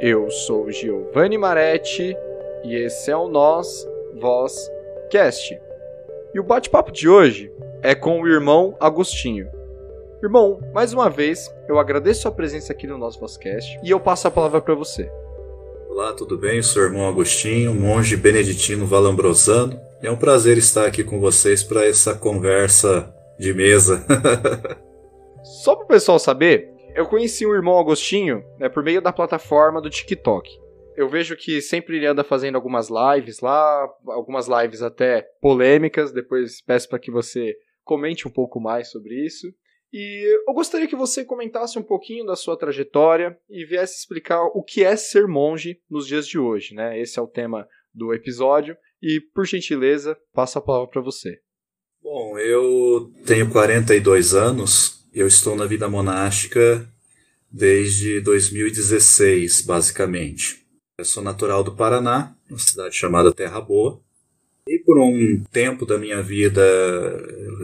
Eu sou Giovanni Maretti e esse é o Nós Voz Cast. E o bate-papo de hoje é com o irmão Agostinho. Irmão, mais uma vez, eu agradeço a presença aqui no nosso podcast e eu passo a palavra para você. Olá, tudo bem? Sou o irmão Agostinho, monge beneditino valambrosano. É um prazer estar aqui com vocês para essa conversa de mesa. Só para o pessoal saber, eu conheci o irmão Agostinho né, por meio da plataforma do TikTok. Eu vejo que sempre ele anda fazendo algumas lives lá, algumas lives até polêmicas. Depois peço para que você comente um pouco mais sobre isso. E eu gostaria que você comentasse um pouquinho da sua trajetória e viesse explicar o que é ser monge nos dias de hoje, né? Esse é o tema do episódio. E, por gentileza, passo a palavra para você. Bom, eu tenho 42 anos, eu estou na vida monástica desde 2016, basicamente. Eu sou natural do Paraná, uma cidade chamada Terra Boa. E por um tempo da minha vida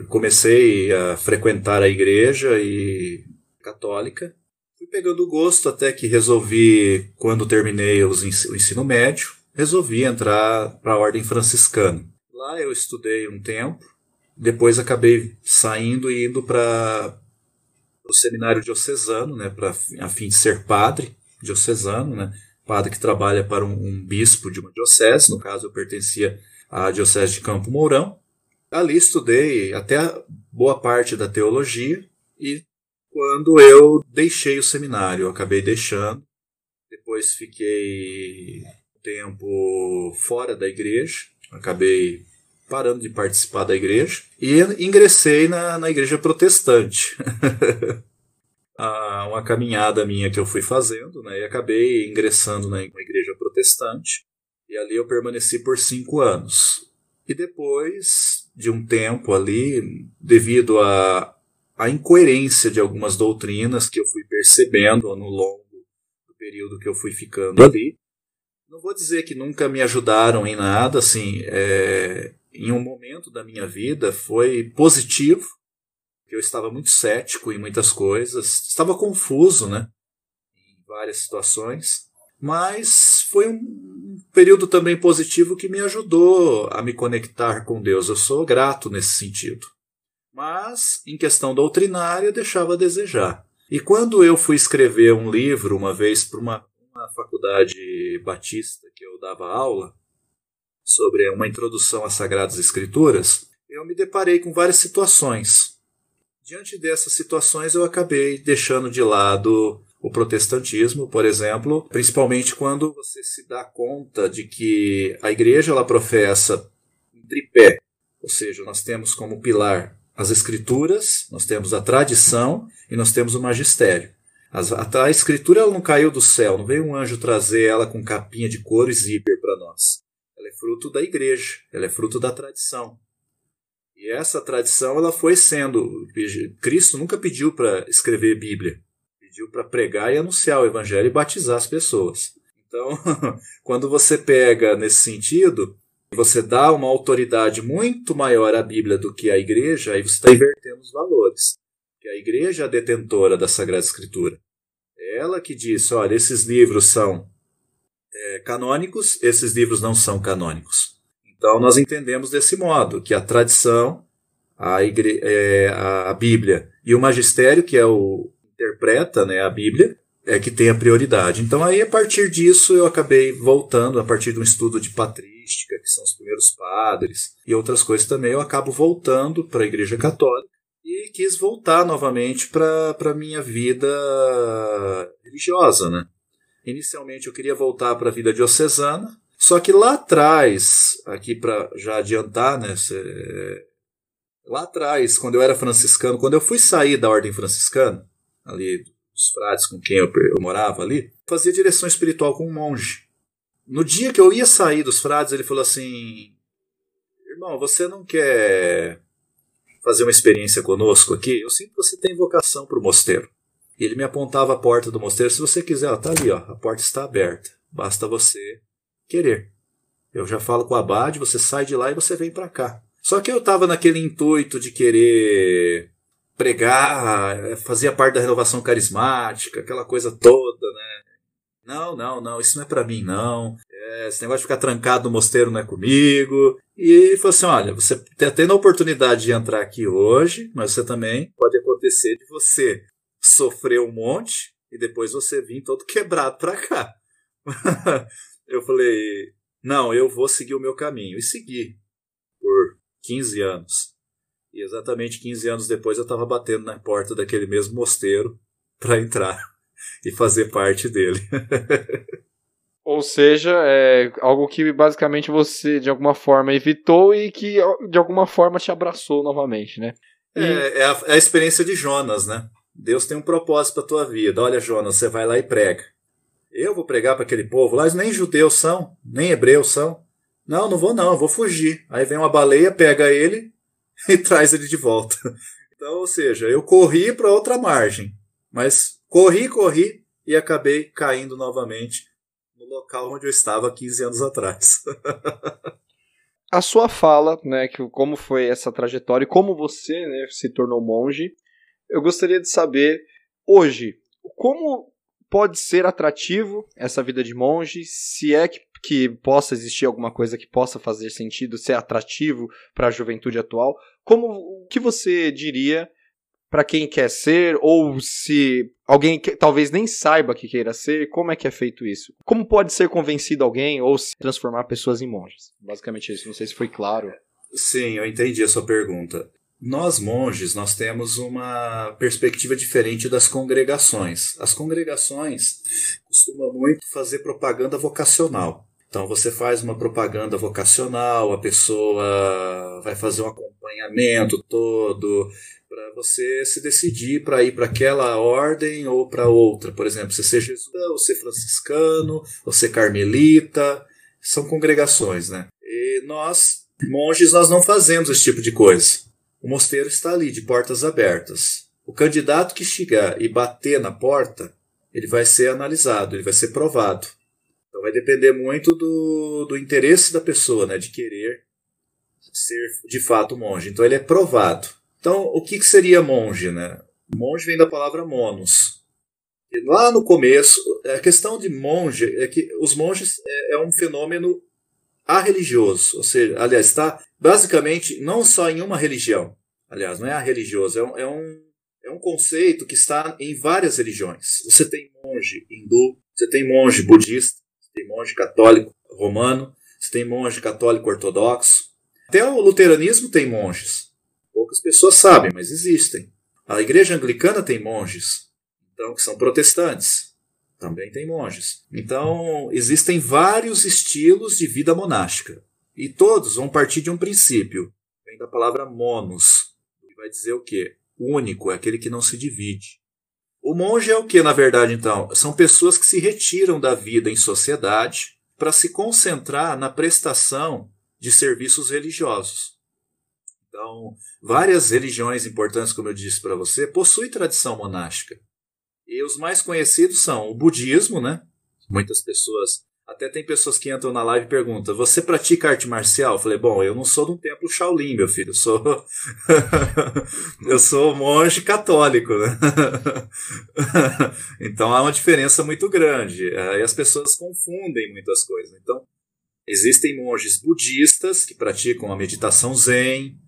comecei a frequentar a igreja e católica. Fui pegando gosto até que resolvi, quando terminei o ensino médio, resolvi entrar para a ordem franciscana. Lá eu estudei um tempo, depois acabei saindo e indo para o seminário diocesano, né, para a fim de ser padre diocesano, né, padre que trabalha para um, um bispo de uma diocese, no caso eu pertencia à diocese de Campo Mourão. Ali estudei até boa parte da teologia e quando eu deixei o seminário, eu acabei deixando, depois fiquei tempo fora da igreja, acabei parando de participar da igreja e ingressei na, na igreja protestante. uma caminhada minha que eu fui fazendo, né, e acabei ingressando na igreja protestante. E ali eu permaneci por cinco anos. E depois de um tempo ali, devido à a, a incoerência de algumas doutrinas que eu fui percebendo no longo do período que eu fui ficando ali, não vou dizer que nunca me ajudaram em nada, assim, é, em um momento da minha vida foi positivo, eu estava muito cético em muitas coisas, estava confuso, né, em várias situações, mas foi um período também positivo que me ajudou a me conectar com Deus. Eu sou grato nesse sentido. Mas, em questão doutrinária, deixava a desejar. E quando eu fui escrever um livro uma vez para uma, uma faculdade batista que eu dava aula, sobre uma introdução às Sagradas Escrituras, eu me deparei com várias situações. Diante dessas situações, eu acabei deixando de lado o protestantismo, por exemplo, principalmente quando você se dá conta de que a igreja ela professa um tripé, ou seja, nós temos como pilar as escrituras, nós temos a tradição e nós temos o magistério. A, a escritura ela não caiu do céu, não veio um anjo trazer ela com capinha de couro e zíper para nós. Ela é fruto da igreja, ela é fruto da tradição. E essa tradição ela foi sendo. Cristo nunca pediu para escrever Bíblia, pediu para pregar e anunciar o Evangelho e batizar as pessoas. Então, quando você pega nesse sentido, você dá uma autoridade muito maior à Bíblia do que à igreja, aí você está invertendo os valores. Que a igreja é a detentora da Sagrada Escritura. É ela que diz: olha, esses livros são é, canônicos, esses livros não são canônicos. Então nós entendemos desse modo que a tradição, a, igre é, a Bíblia e o magistério, que é o interpreta né, a Bíblia, é que tem a prioridade. Então aí a partir disso eu acabei voltando, a partir de um estudo de patrística, que são os primeiros padres, e outras coisas também, eu acabo voltando para a Igreja Católica e quis voltar novamente para a minha vida religiosa, né? Inicialmente eu queria voltar para a vida diocesana, só que lá atrás, aqui para já adiantar, né, lá atrás, quando eu era franciscano, quando eu fui sair da ordem franciscana, ali dos frades com quem eu, eu morava ali, fazia direção espiritual com um monge. No dia que eu ia sair dos frades, ele falou assim: Irmão, você não quer fazer uma experiência conosco aqui? Eu sinto que você tem vocação para o mosteiro. E ele me apontava a porta do mosteiro. Se você quiser, ó, tá ali, ó, a porta está aberta. Basta você querer. Eu já falo com o abade, você sai de lá e você vem para cá. Só que eu estava naquele intuito de querer pregar, fazia parte da renovação carismática, aquela coisa toda, né? Não, não, não, isso não é para mim, não. É, esse negócio de ficar trancado no mosteiro não é comigo. E falou assim: olha, você está tendo a oportunidade de entrar aqui hoje, mas você também pode acontecer de você sofrer um monte e depois você vir todo quebrado para cá. eu falei: não, eu vou seguir o meu caminho. E segui por 15 anos. E exatamente 15 anos depois eu estava batendo na porta daquele mesmo mosteiro para entrar e fazer parte dele. Ou seja, é algo que basicamente você de alguma forma evitou e que de alguma forma te abraçou novamente, né? E... É, é, a, é, a, experiência de Jonas, né? Deus tem um propósito para tua vida. Olha, Jonas, você vai lá e prega. Eu vou pregar para aquele povo lá, nem judeus são, nem hebreus são. Não, não vou não, eu vou fugir. Aí vem uma baleia, pega ele e traz ele de volta. Então, ou seja, eu corri para outra margem, mas corri, corri e acabei caindo novamente no local onde eu estava 15 anos atrás. A sua fala, né, que como foi essa trajetória e como você, né, se tornou monge, eu gostaria de saber hoje como pode ser atrativo essa vida de monge, se é que que possa existir alguma coisa que possa fazer sentido, ser atrativo para a juventude atual. Como o que você diria para quem quer ser ou se alguém que talvez nem saiba que queira ser, como é que é feito isso? Como pode ser convencido alguém ou se transformar pessoas em monges? Basicamente isso, não sei se foi claro. Sim, eu entendi a sua pergunta. Nós monges, nós temos uma perspectiva diferente das congregações. As congregações costumam muito fazer propaganda vocacional. Então você faz uma propaganda vocacional, a pessoa vai fazer um acompanhamento todo para você se decidir para ir para aquela ordem ou para outra. Por exemplo, você ser jesuíta, ou ser franciscano, ou ser carmelita, são congregações, né? E nós, monges, nós não fazemos esse tipo de coisa. O mosteiro está ali, de portas abertas. O candidato que chegar e bater na porta, ele vai ser analisado, ele vai ser provado. Então vai depender muito do, do interesse da pessoa, né, de querer ser de fato monge. Então ele é provado. Então o que, que seria monge, né? Monge vem da palavra monos. E lá no começo, a questão de monge é que os monges é, é um fenômeno arreligioso, ou seja, aliás, está basicamente não só em uma religião. Aliás, não é arreligioso, é um, é um, é um conceito que está em várias religiões. Você tem monge hindu, você tem monge budista, tem monge católico romano, você tem monge católico ortodoxo. Até o luteranismo tem monges. Poucas pessoas sabem, mas existem. A igreja anglicana tem monges, então que são protestantes. Também tem monges. Então, existem vários estilos de vida monástica. E todos vão partir de um princípio. Vem da palavra monos. Que vai dizer o quê? Único, é aquele que não se divide. O monge é o que, na verdade, então? São pessoas que se retiram da vida em sociedade para se concentrar na prestação de serviços religiosos. Então, várias religiões importantes, como eu disse para você, possuem tradição monástica. E os mais conhecidos são o budismo, né? Muitas pessoas até tem pessoas que entram na live e perguntam: Você pratica arte marcial? Eu falei: Bom, eu não sou de um templo Shaolin, meu filho. Eu sou, eu sou monge católico, né? então há uma diferença muito grande. Aí as pessoas confundem muitas coisas. Então, existem monges budistas que praticam a meditação zen.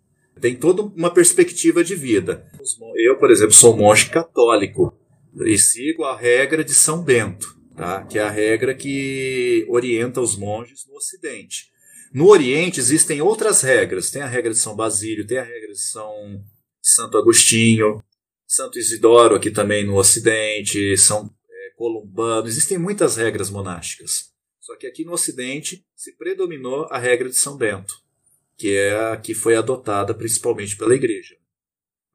Tem toda uma perspectiva de vida. Eu, por exemplo, sou monge católico e sigo a regra de São Bento tá? que é a regra que orienta os monges no Ocidente. No Oriente existem outras regras. Tem a regra de São Basílio, tem a regra de São Santo Agostinho, Santo Isidoro aqui também no Ocidente, São é, Columbano. Existem muitas regras monásticas. Só que aqui no Ocidente se predominou a regra de São Bento, que é a que foi adotada principalmente pela Igreja.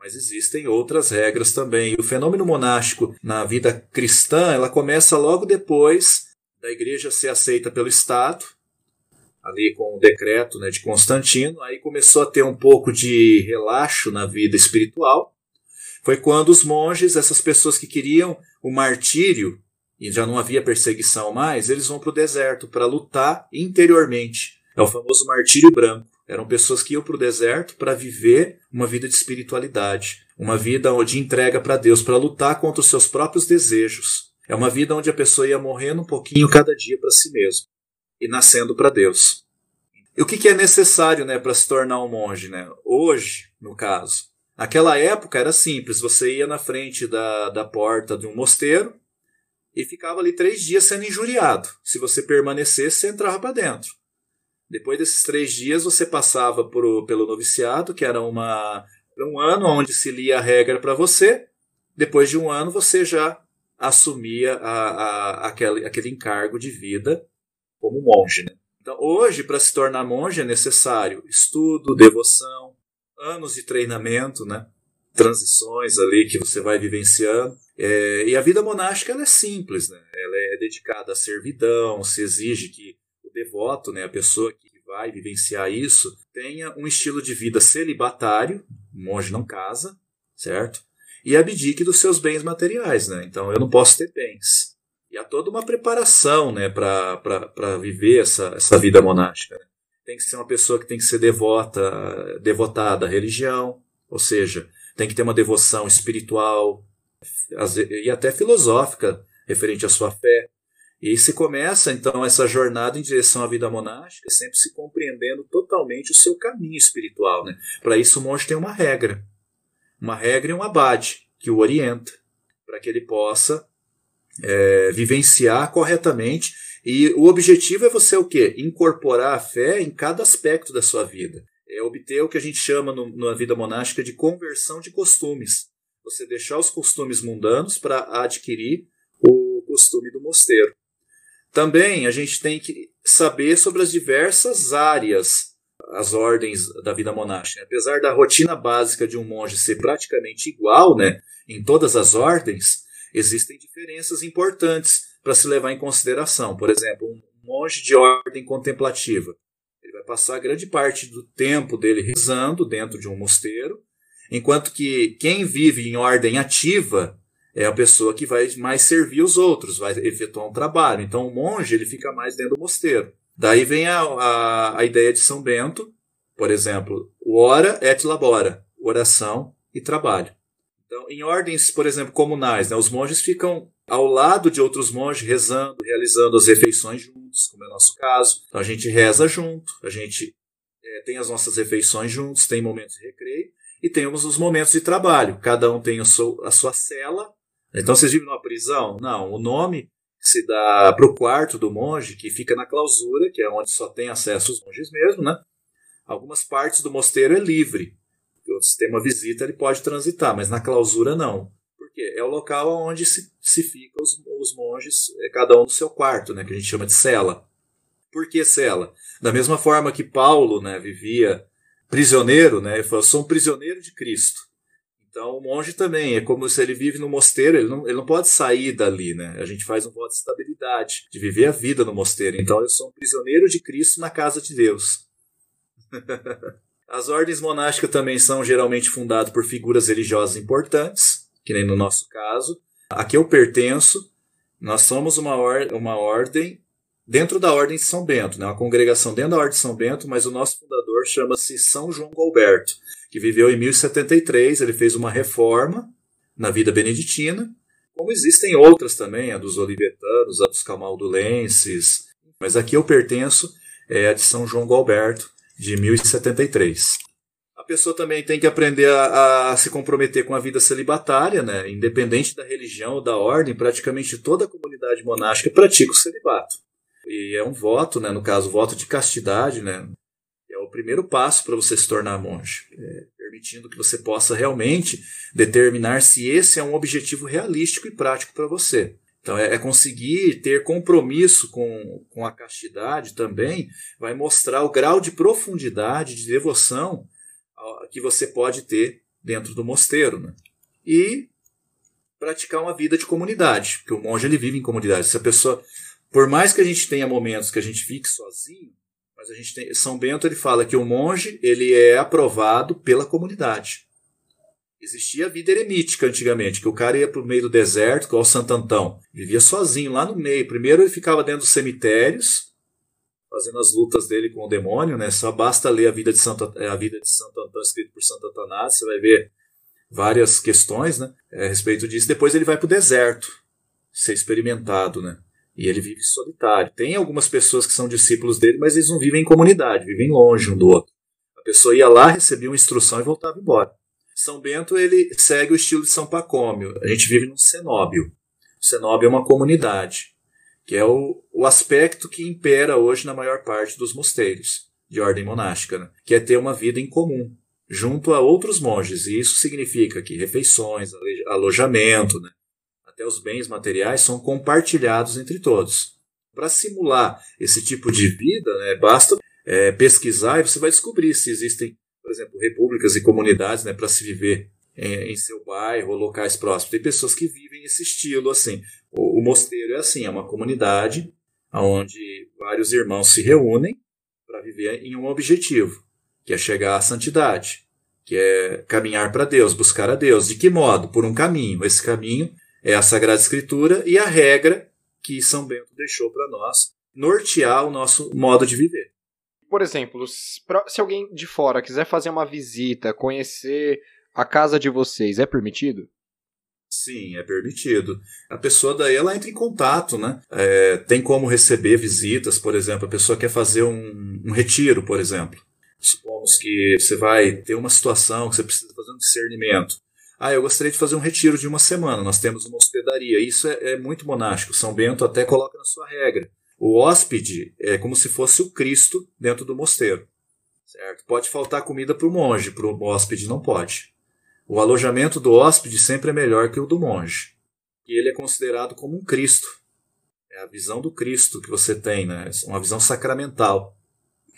Mas existem outras regras também. E o fenômeno monástico na vida cristã, ela começa logo depois da igreja ser aceita pelo Estado, ali com o decreto né, de Constantino, aí começou a ter um pouco de relaxo na vida espiritual. Foi quando os monges, essas pessoas que queriam o martírio, e já não havia perseguição mais, eles vão para o deserto para lutar interiormente. É o famoso martírio branco. Eram pessoas que iam para o deserto para viver uma vida de espiritualidade, uma vida de entrega para Deus, para lutar contra os seus próprios desejos. É uma vida onde a pessoa ia morrendo um pouquinho cada dia para si mesmo e nascendo para Deus. E o que, que é necessário né, para se tornar um monge? Né? Hoje, no caso, naquela época era simples: você ia na frente da, da porta de um mosteiro e ficava ali três dias sendo injuriado. Se você permanecesse, você entrava para dentro. Depois desses três dias, você passava por, pelo noviciado, que era uma, um ano onde se lia a regra para você. Depois de um ano, você já assumia a, a, aquele, aquele encargo de vida como monge. Né? Então, hoje, para se tornar monge, é necessário estudo, devoção, anos de treinamento, né? transições ali que você vai vivenciando. É, e a vida monástica ela é simples, né? ela é dedicada à servidão, se exige que devoto, né, a pessoa que vai vivenciar isso, tenha um estilo de vida celibatário, monge não casa, certo? E abdique dos seus bens materiais, né? Então eu não posso ter bens. E há toda uma preparação né, para viver essa, essa vida monástica. Né? Tem que ser uma pessoa que tem que ser devota, devotada à religião, ou seja, tem que ter uma devoção espiritual e até filosófica referente à sua fé. E se começa então essa jornada em direção à vida monástica, sempre se compreendendo totalmente o seu caminho espiritual. Né? Para isso, o monge tem uma regra, uma regra e um abade que o orienta, para que ele possa é, vivenciar corretamente. E o objetivo é você o quê? Incorporar a fé em cada aspecto da sua vida é obter o que a gente chama no, na vida monástica de conversão de costumes. Você deixar os costumes mundanos para adquirir o costume do mosteiro. Também a gente tem que saber sobre as diversas áreas, as ordens da vida monástica. Apesar da rotina básica de um monge ser praticamente igual né, em todas as ordens, existem diferenças importantes para se levar em consideração. Por exemplo, um monge de ordem contemplativa vai passar grande parte do tempo dele rezando dentro de um mosteiro, enquanto que quem vive em ordem ativa é a pessoa que vai mais servir os outros, vai efetuar um trabalho. Então o monge ele fica mais dentro do mosteiro. Daí vem a, a, a ideia de São Bento, por exemplo, ora et labora, oração e trabalho. Então, em ordens, por exemplo, comunais, né, os monges ficam ao lado de outros monges rezando, realizando as refeições juntos, como é o nosso caso. Então a gente reza junto, a gente é, tem as nossas refeições juntos, tem momentos de recreio e temos os momentos de trabalho. Cada um tem seu, a sua cela. Então vocês vivem numa prisão? Não, o nome se dá para o quarto do monge, que fica na clausura, que é onde só tem acesso os monges mesmo, né? Algumas partes do mosteiro é livre. Se tem uma visita, ele pode transitar, mas na clausura não. Porque é o local onde se, se fica os, os monges, é, cada um no seu quarto, né, que a gente chama de cela. Por que cela? Da mesma forma que Paulo né, vivia prisioneiro, né, ele falou, sou um prisioneiro de Cristo. Então o monge também, é como se ele vive no mosteiro, ele não, ele não pode sair dali, né? A gente faz um voto de estabilidade, de viver a vida no mosteiro. Então eu sou um prisioneiro de Cristo na casa de Deus. As ordens monásticas também são geralmente fundadas por figuras religiosas importantes, que nem no nosso caso. A que eu pertenço, nós somos uma, or uma ordem dentro da Ordem de São Bento, né? uma congregação dentro da Ordem de São Bento, mas o nosso fundador chama-se São João Galberto, que viveu em 1073, ele fez uma reforma na vida beneditina, como existem outras também, a dos olivertanos, a dos camaldulenses, mas aqui eu pertenço é a de São João Galberto, de 1073. A pessoa também tem que aprender a, a, se comprometer com a vida celibatária, né? independente da religião ou da ordem, praticamente toda a comunidade monástica pratica o celibato. E é um voto, né? no caso, voto de castidade, né? Primeiro passo para você se tornar monge, é, permitindo que você possa realmente determinar se esse é um objetivo realístico e prático para você. Então, é, é, conseguir ter compromisso com, com a castidade também, vai mostrar o grau de profundidade, de devoção que você pode ter dentro do mosteiro. Né? E praticar uma vida de comunidade, porque o monge ele vive em comunidade. Se a pessoa, por mais que a gente tenha momentos que a gente fique sozinho, mas a gente tem, São Bento ele fala que o monge ele é aprovado pela comunidade. Existia a vida eremítica antigamente, que o cara ia para o meio do deserto, igual o Santo Antão. Vivia sozinho lá no meio. Primeiro ele ficava dentro dos cemitérios, fazendo as lutas dele com o demônio, né? Só basta ler a vida de Santo, é, a vida de Santo Antão escrito por Santo Atanásio, você vai ver várias questões né, a respeito disso. Depois ele vai para o deserto. ser experimentado, né? E ele vive solitário. Tem algumas pessoas que são discípulos dele, mas eles não vivem em comunidade, vivem longe um do outro. A pessoa ia lá, recebia uma instrução e voltava embora. São Bento ele segue o estilo de São Pacômio. A gente vive num cenóbio. O cenóbio é uma comunidade, que é o, o aspecto que impera hoje na maior parte dos mosteiros de ordem monástica, né? que é ter uma vida em comum, junto a outros monges. E isso significa que refeições, alojamento, né? Até os bens materiais são compartilhados entre todos. Para simular esse tipo de vida, né, basta é, pesquisar e você vai descobrir se existem, por exemplo, repúblicas e comunidades né, para se viver em, em, seu bairro ou locais próximos. Tem pessoas que vivem esse estilo assim. O, o mosteiro é assim, é uma comunidade onde vários irmãos se reúnem para viver em um objetivo, que é chegar à santidade, que é caminhar para Deus, buscar a Deus. De que modo? Por um caminho. Esse caminho é a Sagrada Escritura e a regra que São Bento deixou para nós nortear o nosso modo de viver. Por exemplo, se alguém de fora quiser fazer uma visita, conhecer a casa de vocês, é permitido? Sim, é permitido. A pessoa daí ela entra em contato, né? É, tem como receber visitas, por exemplo, a pessoa quer fazer um, um retiro, por exemplo. Supomos que você vai ter uma situação que você precisa fazer um discernimento. Ah, eu gostaria de fazer um retiro de uma semana. Nós temos uma hospedaria. Isso é, é muito monástico. São Bento até coloca na sua regra. O hóspede é como se fosse o Cristo dentro do mosteiro. Certo? Pode faltar comida para o monge, para o hóspede não pode. O alojamento do hóspede sempre é melhor que o do monge. E ele é considerado como um Cristo. É a visão do Cristo que você tem, né? uma visão sacramental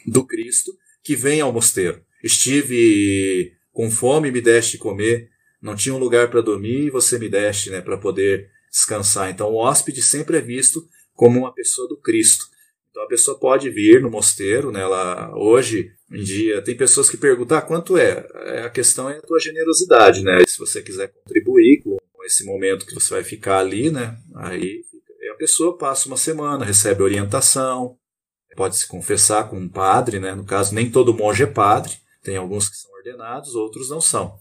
do Cristo que vem ao mosteiro. Estive com fome me deste comer, não tinha um lugar para dormir e você me deste, né, para poder descansar. Então o hóspede sempre é visto como uma pessoa do Cristo. Então a pessoa pode vir no mosteiro, né, ela, hoje em dia tem pessoas que perguntam ah, quanto é. é. A questão é a tua generosidade, né? Se você quiser contribuir com esse momento que você vai ficar ali, né? Aí a pessoa passa uma semana, recebe orientação, pode se confessar com um padre, né? No caso, nem todo monge é padre, tem alguns que são ordenados, outros não são.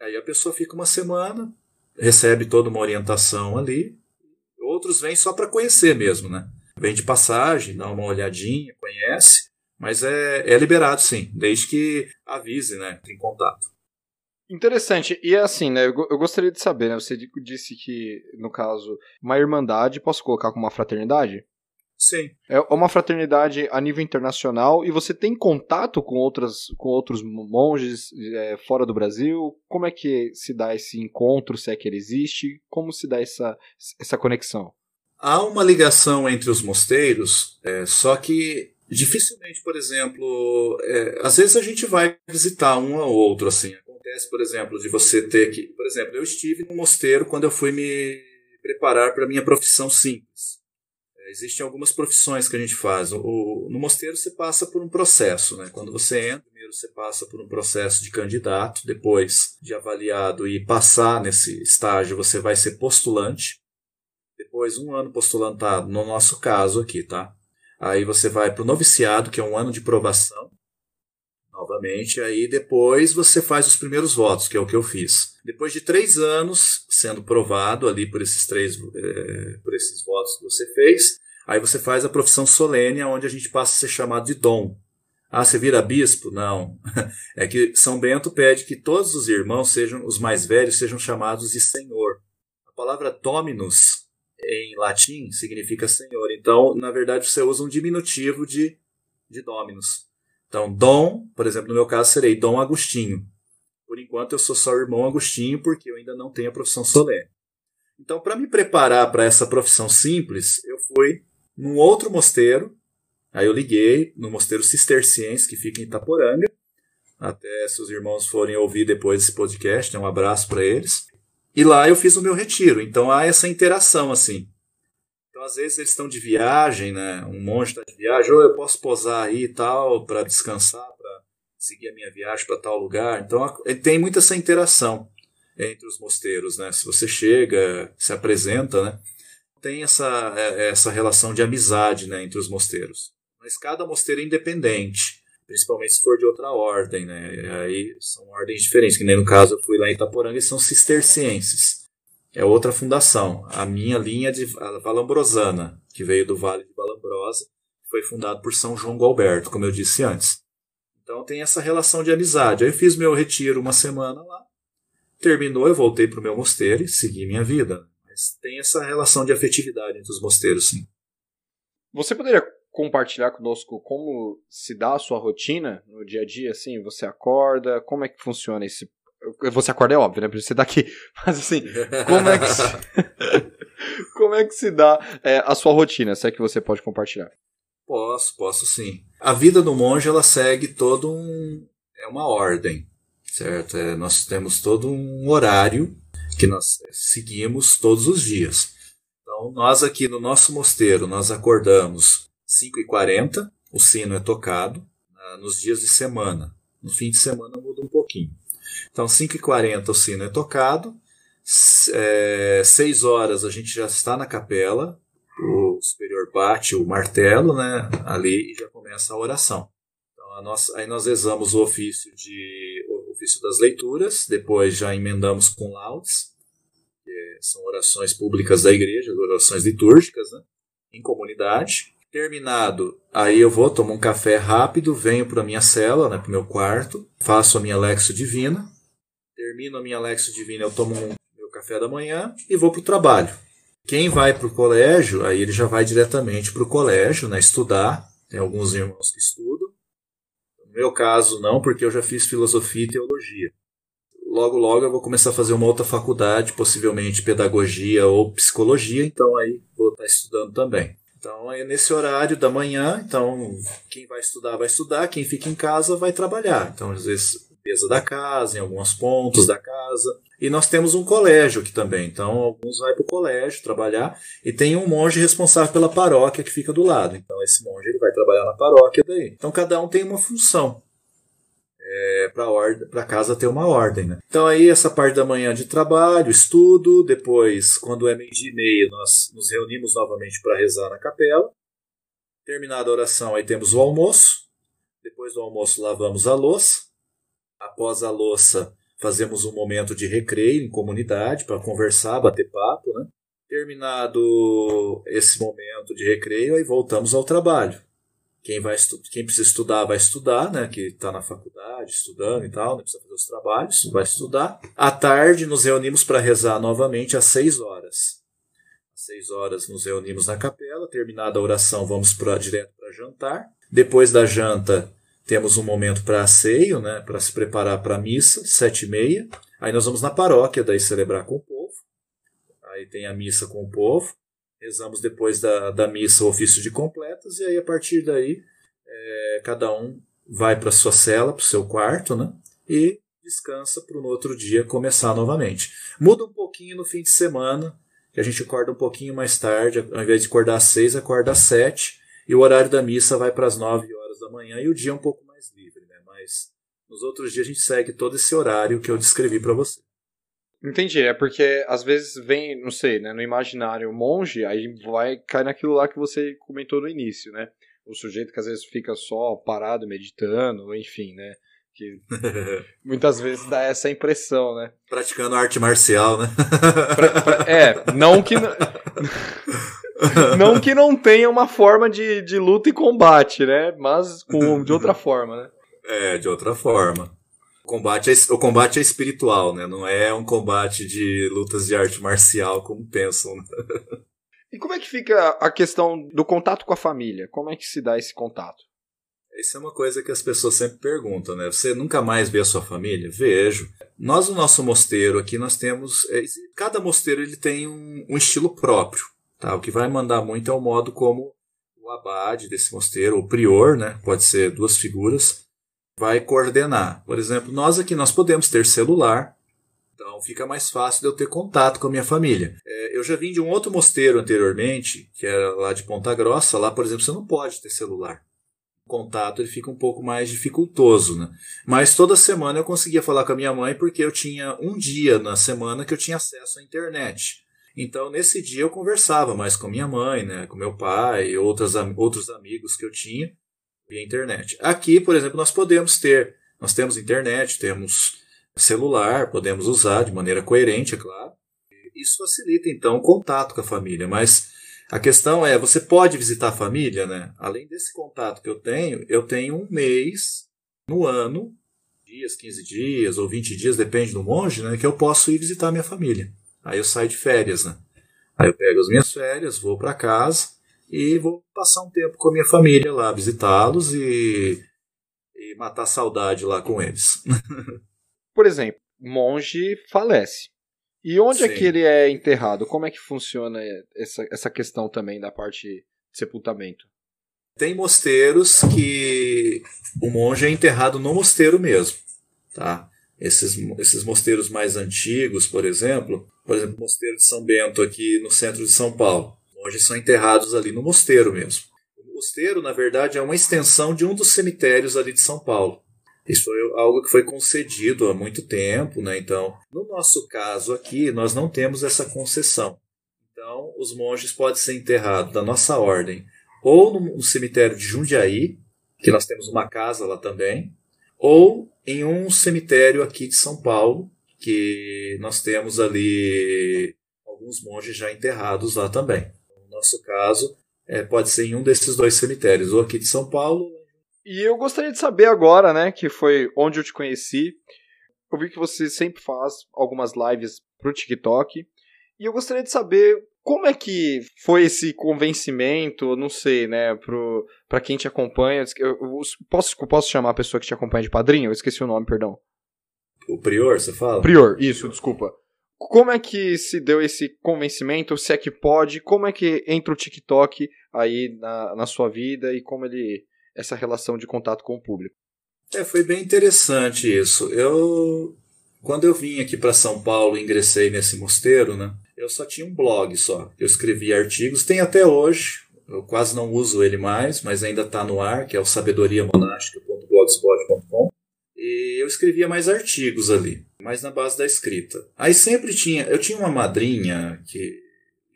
Aí a pessoa fica uma semana, recebe toda uma orientação ali. Outros vêm só para conhecer mesmo, né? Vem de passagem, dá uma olhadinha, conhece, mas é, é liberado sim, desde que avise, né? Tem contato. Interessante. E é assim, né? Eu gostaria de saber, né? Você disse que, no caso, uma irmandade, posso colocar como uma fraternidade? Sim. É uma fraternidade a nível internacional e você tem contato com, outras, com outros monges é, fora do Brasil? Como é que se dá esse encontro, se é que ele existe? Como se dá essa, essa conexão? Há uma ligação entre os mosteiros, é, só que dificilmente, por exemplo, é, às vezes a gente vai visitar um ou outro, assim. Acontece, por exemplo, de você ter que. Por exemplo, eu estive no mosteiro quando eu fui me preparar para a minha profissão simples. Existem algumas profissões que a gente faz. O, no mosteiro você passa por um processo, né? Quando você entra, primeiro você passa por um processo de candidato, depois de avaliado e passar nesse estágio, você vai ser postulante. Depois, um ano postulantado, no nosso caso aqui, tá? Aí você vai para o noviciado, que é um ano de provação. Novamente, aí depois você faz os primeiros votos, que é o que eu fiz. Depois de três anos sendo provado ali por esses três, é, por esses votos que você fez, aí você faz a profissão solene, onde a gente passa a ser chamado de dom. Ah, você vira bispo? Não. É que São Bento pede que todos os irmãos, sejam os mais velhos, sejam chamados de Senhor. A palavra dominus em latim significa Senhor. Então, na verdade, você usa um diminutivo de, de dominus. Então, Dom, por exemplo, no meu caso, serei Dom Agostinho. Por enquanto, eu sou só o irmão Agostinho, porque eu ainda não tenho a profissão solene. Então, para me preparar para essa profissão simples, eu fui num outro mosteiro. Aí eu liguei no mosteiro cisterciense, que fica em Itaporanga. Até se os irmãos forem ouvir depois esse podcast, um abraço para eles. E lá eu fiz o meu retiro. Então há essa interação assim. Então, às vezes, eles estão de viagem, né? Um monge está de viagem, ou eu posso posar aí e tal, para descansar, para seguir a minha viagem para tal lugar. Então, tem muita essa interação entre os mosteiros, né? Se você chega, se apresenta, né? Tem essa, é, essa relação de amizade né, entre os mosteiros. Mas cada mosteiro é independente, principalmente se for de outra ordem, né? Aí são ordens diferentes, que nem no caso eu fui lá em Itaporanga e são cistercienses. É outra fundação. A minha linha de Valambrosana, que veio do Vale de Valambrosa, foi fundado por São João Gualberto, como eu disse antes. Então tem essa relação de amizade. Aí eu fiz meu retiro uma semana lá, terminou, eu voltei para o meu mosteiro e segui minha vida. Mas tem essa relação de afetividade entre os mosteiros, sim. Você poderia compartilhar conosco como se dá a sua rotina no dia a dia? Assim, você acorda, como é que funciona esse você acorda é óbvio, né? Pra você daqui. Mas assim, como é que se, como é que se dá é, a sua rotina? Se é que você pode compartilhar. Posso, posso sim. A vida do monge ela segue todo um é uma ordem, certo? É, nós temos todo um horário que nós seguimos todos os dias. Então, nós aqui no nosso mosteiro, nós acordamos 5h40, o sino é tocado uh, nos dias de semana. No fim de semana muda um pouquinho. Então, 5h40 o sino é tocado, é, 6 horas a gente já está na capela, o superior bate o martelo né, ali e já começa a oração. Então, a nossa, aí nós rezamos o ofício, de, o ofício das leituras, depois já emendamos com laudes, que são orações públicas da igreja, orações litúrgicas, né, em comunidade. Terminado, aí eu vou, tomo um café rápido, venho para a minha cela, né, para o meu quarto, faço a minha Lexo Divina. Termino a minha Lexo Divina, eu tomo um, meu café da manhã e vou para o trabalho. Quem vai para o colégio, aí ele já vai diretamente para o colégio, né, estudar. Tem alguns irmãos que estudam. No meu caso, não, porque eu já fiz filosofia e teologia. Logo, logo eu vou começar a fazer uma outra faculdade, possivelmente pedagogia ou psicologia, então aí vou estar estudando também. Então é nesse horário da manhã, então quem vai estudar vai estudar, quem fica em casa vai trabalhar. Então às vezes limpeza da casa, em alguns pontos da casa. E nós temos um colégio aqui também. Então alguns vai para o colégio trabalhar e tem um monge responsável pela paróquia que fica do lado. Então esse monge ele vai trabalhar na paróquia daí. Então cada um tem uma função é, para casa ter uma ordem. Né? Então aí essa parte da manhã de trabalho, estudo, depois, quando é meio dia e meio, nós nos reunimos novamente para rezar na capela. Terminada a oração, aí temos o almoço. Depois do almoço lavamos a louça. Após a louça, fazemos um momento de recreio em comunidade para conversar, bater papo. Né? Terminado esse momento de recreio, aí voltamos ao trabalho. Quem, vai quem precisa estudar, vai estudar, né? Que está na faculdade, estudando e tal, né? precisa fazer os trabalhos, vai estudar. À tarde, nos reunimos para rezar novamente às seis horas. Às seis horas, nos reunimos na capela. Terminada a oração, vamos pra, direto para jantar. Depois da janta, temos um momento para asseio, né? Para se preparar para a missa, sete e meia. Aí nós vamos na paróquia, daí celebrar com o povo. Aí tem a missa com o povo rezamos depois da, da missa o ofício de completas, e aí a partir daí é, cada um vai para sua cela, para o seu quarto, né? E descansa para no outro dia começar novamente. Muda um pouquinho no fim de semana, que a gente acorda um pouquinho mais tarde, ao invés de acordar às seis, acorda às sete, e o horário da missa vai para as nove horas da manhã, e o dia é um pouco mais livre, né? Mas nos outros dias a gente segue todo esse horário que eu descrevi para você. Entendi, é porque às vezes vem, não sei, né, no imaginário monge, aí vai cair naquilo lá que você comentou no início, né? O sujeito que às vezes fica só parado meditando, enfim, né? Que muitas vezes dá essa impressão, né? Praticando arte marcial, né? pra, pra, é, não que não, não que não tenha uma forma de, de luta e combate, né? Mas com, de outra forma, né? É, de outra forma combate é, o combate é espiritual, né? Não é um combate de lutas de arte marcial como pensam. Né? E como é que fica a questão do contato com a família? Como é que se dá esse contato? Isso é uma coisa que as pessoas sempre perguntam, né? Você nunca mais vê a sua família? Vejo. Nós, no nosso mosteiro aqui, nós temos. É, cada mosteiro ele tem um, um estilo próprio. Tá? O que vai mandar muito é o modo como o abade desse mosteiro, o prior, né? Pode ser duas figuras, vai coordenar. Por exemplo, nós aqui nós podemos ter celular, então fica mais fácil de eu ter contato com a minha família. É, eu já vim de um outro mosteiro anteriormente, que era lá de Ponta Grossa. Lá, por exemplo, você não pode ter celular. O contato ele fica um pouco mais dificultoso, né? Mas toda semana eu conseguia falar com a minha mãe porque eu tinha um dia na semana que eu tinha acesso à internet. Então, nesse dia eu conversava mais com minha mãe, né, com meu pai, outras, outros amigos que eu tinha via internet. Aqui, por exemplo, nós podemos ter, nós temos internet, temos celular, podemos usar de maneira coerente, é claro. isso facilita então o contato com a família, mas a questão é, você pode visitar a família, né? Além desse contato que eu tenho, eu tenho um mês no ano, dias, 15 dias ou 20 dias, depende do monge, né? Que eu posso ir visitar a minha família. Aí eu saio de férias, né? Aí eu pego as minhas férias, vou para casa e vou passar um tempo com a minha família lá, visitá-los e, e matar saudade lá com eles. Por exemplo, monge falece. E onde Sim. é que ele é enterrado? Como é que funciona essa, essa questão também da parte de sepultamento? Tem mosteiros que o monge é enterrado no mosteiro mesmo, tá? Esses, esses mosteiros mais antigos, por exemplo, por exemplo, o mosteiro de São Bento aqui no centro de São Paulo, monges são enterrados ali no mosteiro mesmo. O mosteiro, na verdade, é uma extensão de um dos cemitérios ali de São Paulo. Isso foi algo que foi concedido há muito tempo, né? Então, no nosso caso aqui, nós não temos essa concessão. Então, os monges podem ser enterrados da nossa ordem ou no cemitério de Jundiaí, que nós temos uma casa lá também, ou em um cemitério aqui de São Paulo, que nós temos ali alguns monges já enterrados lá também. No nosso caso, é, pode ser em um desses dois cemitérios, ou aqui de São Paulo e eu gostaria de saber agora, né, que foi onde eu te conheci. Eu vi que você sempre faz algumas lives pro TikTok. E eu gostaria de saber como é que foi esse convencimento, não sei, né, pro, pra quem te acompanha. Eu, eu, posso, posso chamar a pessoa que te acompanha de padrinho? Eu esqueci o nome, perdão. O Prior, você fala? Prior, isso, desculpa. Como é que se deu esse convencimento, se é que pode? Como é que entra o TikTok aí na, na sua vida e como ele essa relação de contato com o público. É, foi bem interessante isso. Eu, quando eu vim aqui para São Paulo e ingressei nesse mosteiro, né, eu só tinha um blog só. Eu escrevia artigos, tem até hoje. Eu quase não uso ele mais, mas ainda está no ar, que é o sabedoriamonástica.blogspot.com. E eu escrevia mais artigos ali, mais na base da escrita. Aí sempre tinha, eu tinha uma madrinha que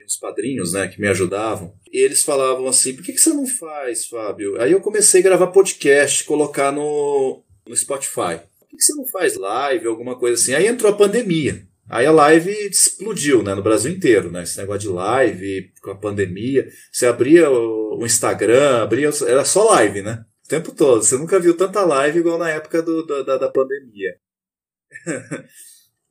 os padrinhos, né, que me ajudavam, e eles falavam assim: por que, que você não faz, Fábio? Aí eu comecei a gravar podcast, colocar no, no Spotify. Por que, que você não faz live, alguma coisa assim? Aí entrou a pandemia. Aí a live explodiu, né, no Brasil inteiro, né, esse negócio de live, com a pandemia. Você abria o Instagram, abria, era só live, né, o tempo todo. Você nunca viu tanta live igual na época do da, da pandemia.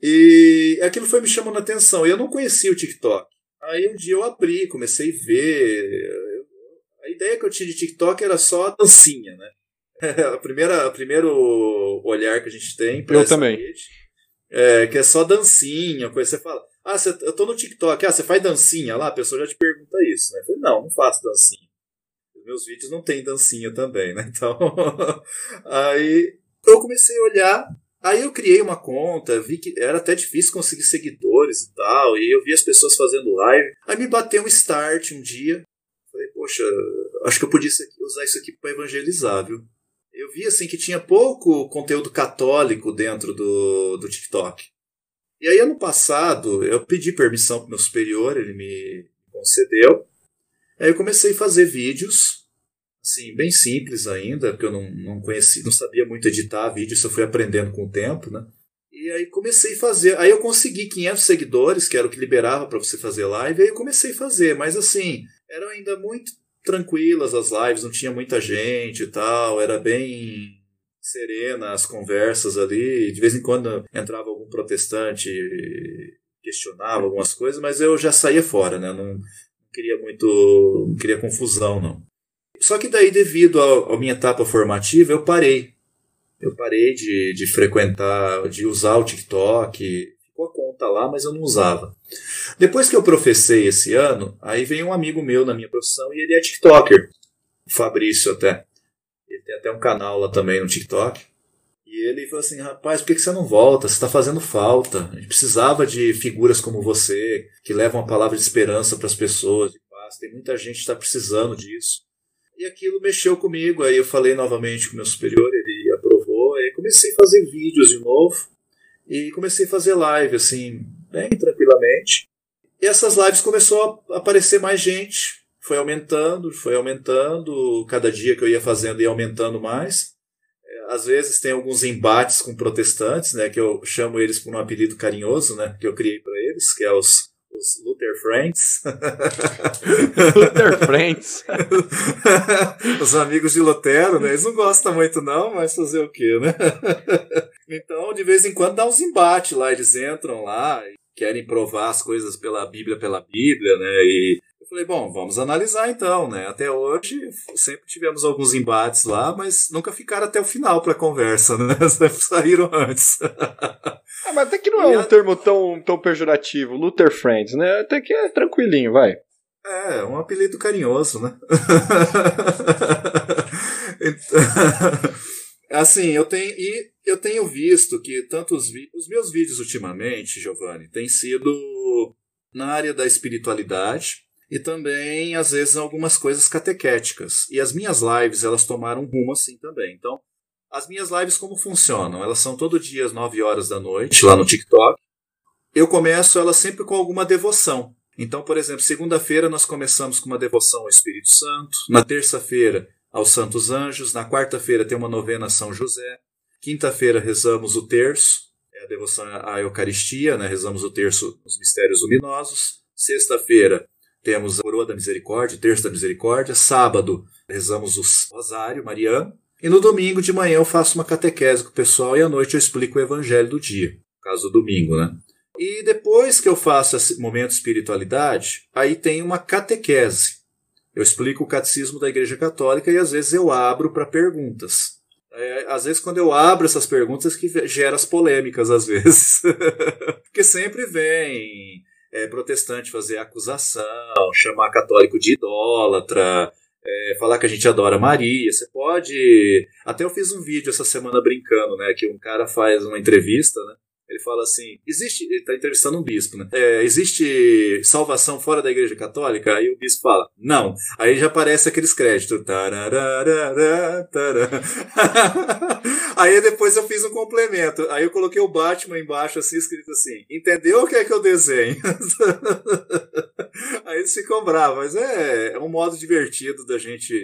e aquilo foi me chamando a atenção. Eu não conhecia o TikTok. Aí um dia eu abri, comecei a ver. A ideia que eu tinha de TikTok era só a dancinha, né? a primeira, o primeiro olhar que a gente tem para Eu também. Rede, é, que é só dancinha, coisa. Você fala, ah, você, eu tô no TikTok, ah, você faz dancinha lá? A pessoa já te pergunta isso, né? Eu falei, não, não faço dancinha. Os meus vídeos não tem dancinha também, né? Então, aí eu comecei a olhar Aí eu criei uma conta, vi que era até difícil conseguir seguidores e tal, e eu vi as pessoas fazendo live. Aí me bateu um start um dia. Falei, poxa, acho que eu podia usar isso aqui para evangelizar, viu? Eu vi assim que tinha pouco conteúdo católico dentro do, do TikTok. E aí ano passado eu pedi permissão para meu superior, ele me concedeu. Aí eu comecei a fazer vídeos assim, bem simples ainda, porque eu não, não conhecia, não sabia muito editar vídeo, isso eu fui aprendendo com o tempo, né? E aí comecei a fazer. Aí eu consegui 500 seguidores, que era o que liberava para você fazer live, aí eu comecei a fazer, mas assim, eram ainda muito tranquilas as lives, não tinha muita gente e tal, era bem serena as conversas ali, de vez em quando entrava algum protestante questionava algumas coisas, mas eu já saía fora, né? Não, queria muito, não queria confusão não. Só que daí, devido à minha etapa formativa, eu parei. Eu parei de, de frequentar, de usar o TikTok. Ficou a conta lá, mas eu não usava. Depois que eu professei esse ano, aí veio um amigo meu na minha profissão e ele é TikToker. O Fabrício até. Ele tem até um canal lá também no TikTok. E ele falou assim: rapaz, por que você não volta? Você está fazendo falta. A gente precisava de figuras como você, que levam a palavra de esperança para as pessoas, de paz. Tem muita gente que está precisando disso. E aquilo mexeu comigo, aí eu falei novamente com meu superior, ele aprovou, aí comecei a fazer vídeos de novo. E comecei a fazer live, assim, bem tranquilamente. E essas lives começou a aparecer mais gente, foi aumentando, foi aumentando, cada dia que eu ia fazendo ia aumentando mais. É, às vezes tem alguns embates com protestantes, né, que eu chamo eles por um apelido carinhoso, né, que eu criei para eles, que é os, os Luther Friends. Luther Friends. os amigos de Lutero, né? Eles não gostam muito, não, mas fazer o quê, né? então, de vez em quando dá uns embates lá, eles entram lá e querem provar as coisas pela Bíblia, pela Bíblia, né? E Falei, bom, vamos analisar então, né? Até hoje sempre tivemos alguns embates lá, mas nunca ficaram até o final para conversa, né? Saíram antes. ah, mas até que não é um a... termo tão, tão pejorativo, Luther Friends, né? Até que é tranquilinho, vai. É, um apelido carinhoso, né? assim, eu tenho e eu tenho visto que tantos os meus vídeos ultimamente, Giovanni, têm sido na área da espiritualidade e também, às vezes, algumas coisas catequéticas. E as minhas lives, elas tomaram um rumo assim também. Então, as minhas lives como funcionam? Elas são todo dia às 9 horas da noite, lá no TikTok. Eu começo elas sempre com alguma devoção. Então, por exemplo, segunda-feira nós começamos com uma devoção ao Espírito Santo, na terça-feira aos Santos Anjos, na quarta-feira tem uma novena a São José, quinta-feira rezamos o terço, é a devoção à Eucaristia, né? rezamos o terço nos mistérios luminosos, sexta-feira temos a Coroa da Misericórdia, Terço da Misericórdia. Sábado, rezamos o Rosário Mariano. E no domingo de manhã eu faço uma catequese com o pessoal e à noite eu explico o Evangelho do dia. No caso do domingo, né? E depois que eu faço esse momento de espiritualidade, aí tem uma catequese. Eu explico o catecismo da Igreja Católica e às vezes eu abro para perguntas. É, às vezes, quando eu abro essas perguntas, que gera as polêmicas, às vezes. Porque sempre vem é, protestante fazer acusação, chamar católico de idólatra, é, falar que a gente adora Maria. Você pode. Até eu fiz um vídeo essa semana brincando, né? Que um cara faz uma entrevista, né? Ele fala assim: existe. Ele está entrevistando um bispo, né? É, existe salvação fora da igreja católica? Aí o bispo fala: não. Aí já aparece aqueles créditos. Aí depois eu fiz um complemento. Aí eu coloquei o Batman embaixo, assim, escrito assim: entendeu o que é que eu desenho? Aí eles ficam bravos, mas é, é um modo divertido da gente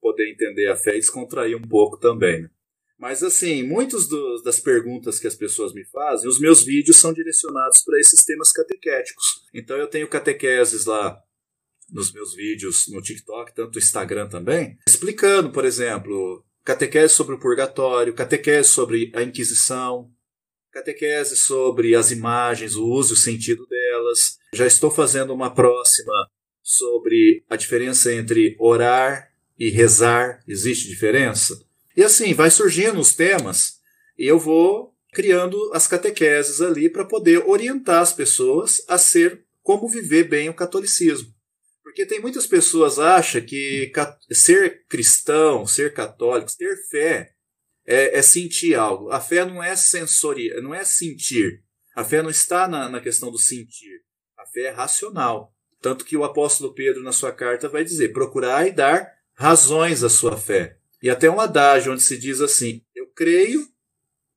poder entender a fé e descontrair um pouco também. Né? Mas assim, muitas das perguntas que as pessoas me fazem, os meus vídeos são direcionados para esses temas catequéticos. Então eu tenho catequeses lá nos meus vídeos no TikTok, tanto no Instagram também, explicando, por exemplo, catequese sobre o purgatório, catequese sobre a Inquisição, catequese sobre as imagens, o uso e o sentido delas. Já estou fazendo uma próxima sobre a diferença entre orar e rezar. Existe diferença? E assim, vai surgindo os temas e eu vou criando as catequeses ali para poder orientar as pessoas a ser como viver bem o catolicismo. Porque tem muitas pessoas acham que ser cristão, ser católico, ter fé é, é, sentir algo. A fé não é sensoria, não é sentir. A fé não está na, na questão do sentir. A fé é racional. Tanto que o apóstolo Pedro, na sua carta, vai dizer: procurar e dar razões à sua fé. E até um adágio onde se diz assim: Eu creio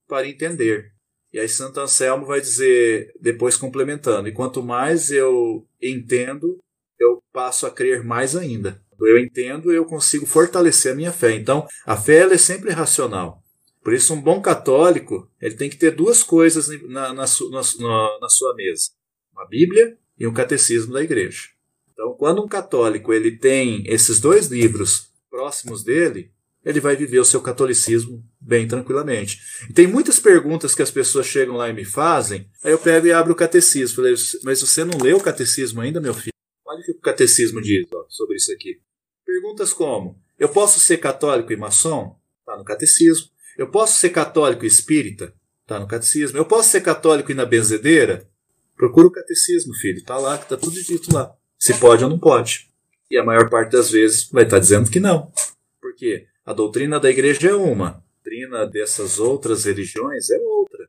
para entender. E aí Santo Anselmo vai dizer, depois complementando: E quanto mais eu entendo, eu passo a crer mais ainda. Eu entendo, eu consigo fortalecer a minha fé. Então, a fé ela é sempre racional. Por isso, um bom católico ele tem que ter duas coisas na, na, na, na sua mesa: uma Bíblia e um catecismo da igreja. Então, quando um católico ele tem esses dois livros próximos dele, ele vai viver o seu catolicismo bem tranquilamente. E tem muitas perguntas que as pessoas chegam lá e me fazem, aí eu pego e abro o catecismo. Falei, mas você não leu o catecismo ainda, meu filho? Olha o que o catecismo diz ó, sobre isso aqui. Perguntas como: Eu posso ser católico e maçom? Está no catecismo. Eu posso ser católico e espírita? Está no catecismo. Eu posso ser católico e na benzedeira? Procura o catecismo, filho. Está lá, que está tudo dito lá. Se pode ou não pode. E a maior parte das vezes vai estar tá dizendo que não. Por quê? A doutrina da igreja é uma, a doutrina dessas outras religiões é outra.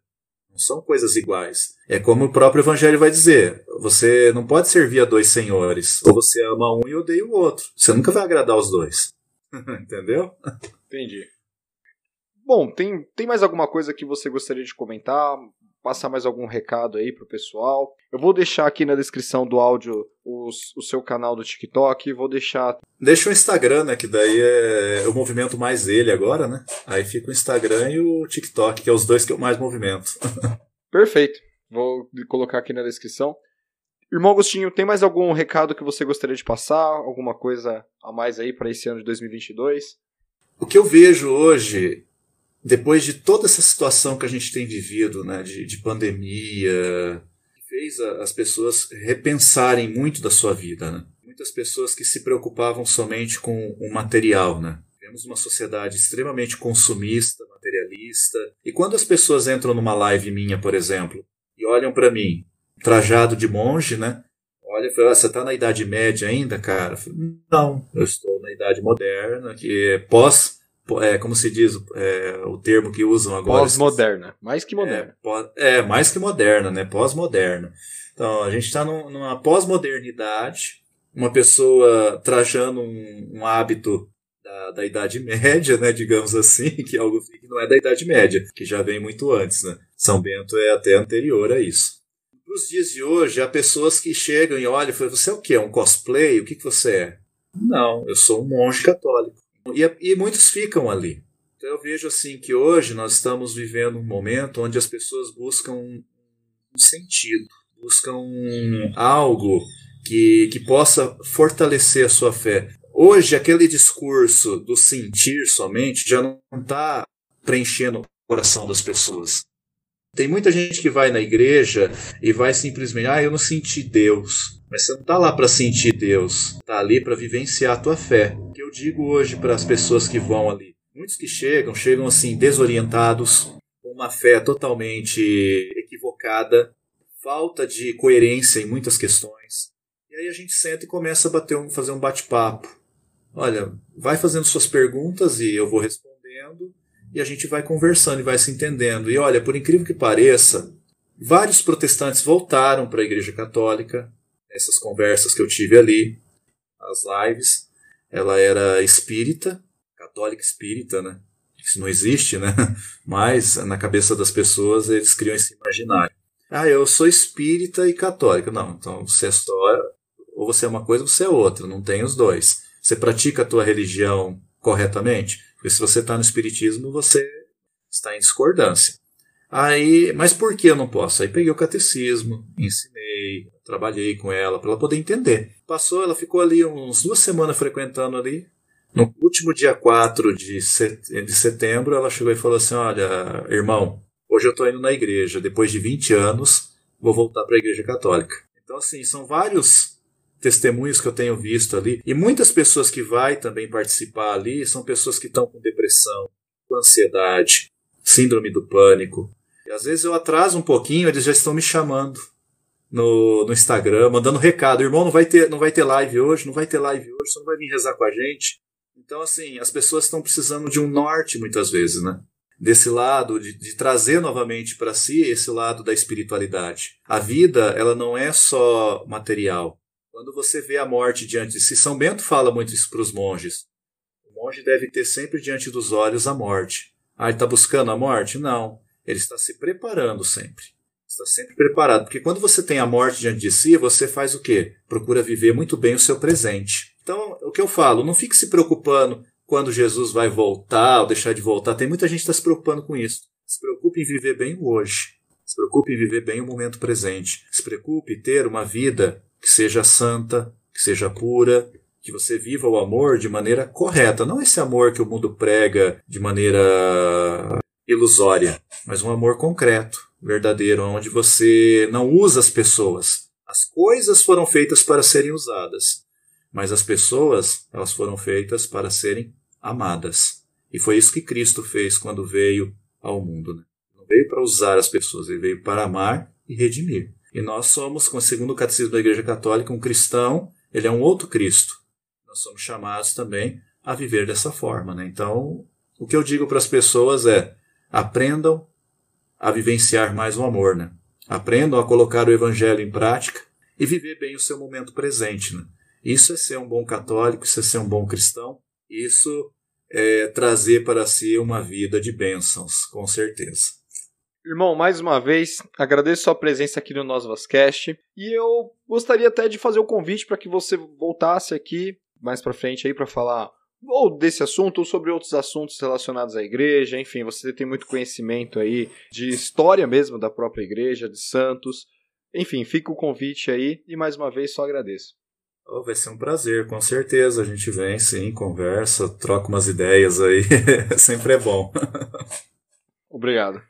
Não são coisas iguais. É como o próprio evangelho vai dizer: você não pode servir a dois senhores. Ou você ama um e odeia o outro. Você nunca vai agradar os dois. Entendeu? Entendi. Bom, tem, tem mais alguma coisa que você gostaria de comentar? Passar mais algum recado aí pro pessoal. Eu vou deixar aqui na descrição do áudio os, o seu canal do TikTok, vou deixar. Deixa o Instagram, né? Que daí é o movimento mais dele agora, né? Aí fica o Instagram e o TikTok, que é os dois que eu mais movimento. Perfeito. Vou colocar aqui na descrição. Irmão Agostinho, tem mais algum recado que você gostaria de passar? Alguma coisa a mais aí para esse ano de 2022? O que eu vejo hoje, depois de toda essa situação que a gente tem vivido, né, de, de pandemia, fez a, as pessoas repensarem muito da sua vida, né? Muitas pessoas que se preocupavam somente com o material, né? Vivemos uma sociedade extremamente consumista, materialista. E quando as pessoas entram numa live minha, por exemplo, e olham para mim, trajado de monge, né? Olha, fala, ah, você está na Idade Média ainda, cara? Falo, não, eu estou na Idade Moderna, que é pós, é, como se diz é, o termo que usam agora? Pós-moderna, mais que moderna. É, é, mais que moderna, né? Pós-moderna. Então, a gente está numa pós-modernidade, uma pessoa trajando um, um hábito da, da, Idade Média, né, digamos assim, que é algo que não é da Idade Média, que já vem muito antes. Né? São Bento é até anterior a isso. Nos dias de hoje, há pessoas que chegam e olham e falam: Você é o quê? Um cosplay? O que, que você é? Não, eu sou um monge católico. E, e muitos ficam ali. Então eu vejo assim que hoje nós estamos vivendo um momento onde as pessoas buscam um sentido, buscam algo que, que possa fortalecer a sua fé. Hoje, aquele discurso do sentir somente já não está preenchendo o coração das pessoas. Tem muita gente que vai na igreja e vai simplesmente, ah, eu não senti Deus. Mas você não está lá para sentir Deus, está ali para vivenciar a tua fé. O que eu digo hoje para as pessoas que vão ali, muitos que chegam, chegam assim desorientados, com uma fé totalmente equivocada, falta de coerência em muitas questões. E aí a gente senta e começa a bater um, fazer um bate-papo. Olha, vai fazendo suas perguntas e eu vou respondendo e a gente vai conversando e vai se entendendo. E olha, por incrível que pareça, vários protestantes voltaram para a Igreja Católica. Essas conversas que eu tive ali, as lives, ela era espírita, católica espírita, né? Isso não existe, né? Mas na cabeça das pessoas eles criam esse imaginário. Ah, eu sou espírita e católica. Não, então você é só. Ou você é uma coisa ou você é outra, não tem os dois. Você pratica a tua religião corretamente? Porque se você está no espiritismo, você está em discordância. Aí, mas por que eu não posso? Aí peguei o catecismo, ensinei, trabalhei com ela para ela poder entender. Passou, ela ficou ali uns duas semanas frequentando ali. No último dia 4 de setembro, ela chegou e falou assim: Olha, irmão, Hoje eu estou indo na igreja, depois de 20 anos, vou voltar para a igreja católica. Então, assim, são vários testemunhos que eu tenho visto ali. E muitas pessoas que vai também participar ali são pessoas que estão com depressão, com ansiedade, síndrome do pânico. E às vezes eu atraso um pouquinho, eles já estão me chamando no, no Instagram, mandando recado. Irmão, não vai, ter, não vai ter live hoje, não vai ter live hoje, você não vai vir rezar com a gente. Então, assim, as pessoas estão precisando de um norte muitas vezes, né? desse lado, de, de trazer novamente para si esse lado da espiritualidade. A vida, ela não é só material. Quando você vê a morte diante de si, São Bento fala muito isso para os monges. O monge deve ter sempre diante dos olhos a morte. Ah, ele está buscando a morte? Não. Ele está se preparando sempre. Está sempre preparado. Porque quando você tem a morte diante de si, você faz o quê? Procura viver muito bem o seu presente. Então, o que eu falo, não fique se preocupando quando Jesus vai voltar ou deixar de voltar. Tem muita gente que está se preocupando com isso. Se preocupe em viver bem o hoje. Se preocupe em viver bem o momento presente. Se preocupe em ter uma vida que seja santa, que seja pura, que você viva o amor de maneira correta. Não esse amor que o mundo prega de maneira ilusória, mas um amor concreto, verdadeiro, onde você não usa as pessoas. As coisas foram feitas para serem usadas, mas as pessoas, elas foram feitas para serem amadas. E foi isso que Cristo fez quando veio ao mundo. Né? Não veio para usar as pessoas, ele veio para amar e redimir. E nós somos, segundo o Catecismo da Igreja Católica, um cristão, ele é um outro Cristo. Nós somos chamados também a viver dessa forma. Né? Então, o que eu digo para as pessoas é: aprendam a vivenciar mais o amor. Né? Aprendam a colocar o Evangelho em prática e viver bem o seu momento presente. Né? Isso é ser um bom católico, isso é ser um bom cristão. Isso é trazer para si uma vida de bênçãos, com certeza. Irmão, mais uma vez, agradeço a sua presença aqui no Nós Vascast e eu gostaria até de fazer o um convite para que você voltasse aqui mais para frente aí para falar ou desse assunto ou sobre outros assuntos relacionados à igreja, enfim, você tem muito conhecimento aí de história mesmo da própria igreja, de santos. Enfim, fica o convite aí e mais uma vez só agradeço. Oh, vai ser um prazer, com certeza. A gente vem, sim, conversa, troca umas ideias aí. Sempre é bom. Obrigado.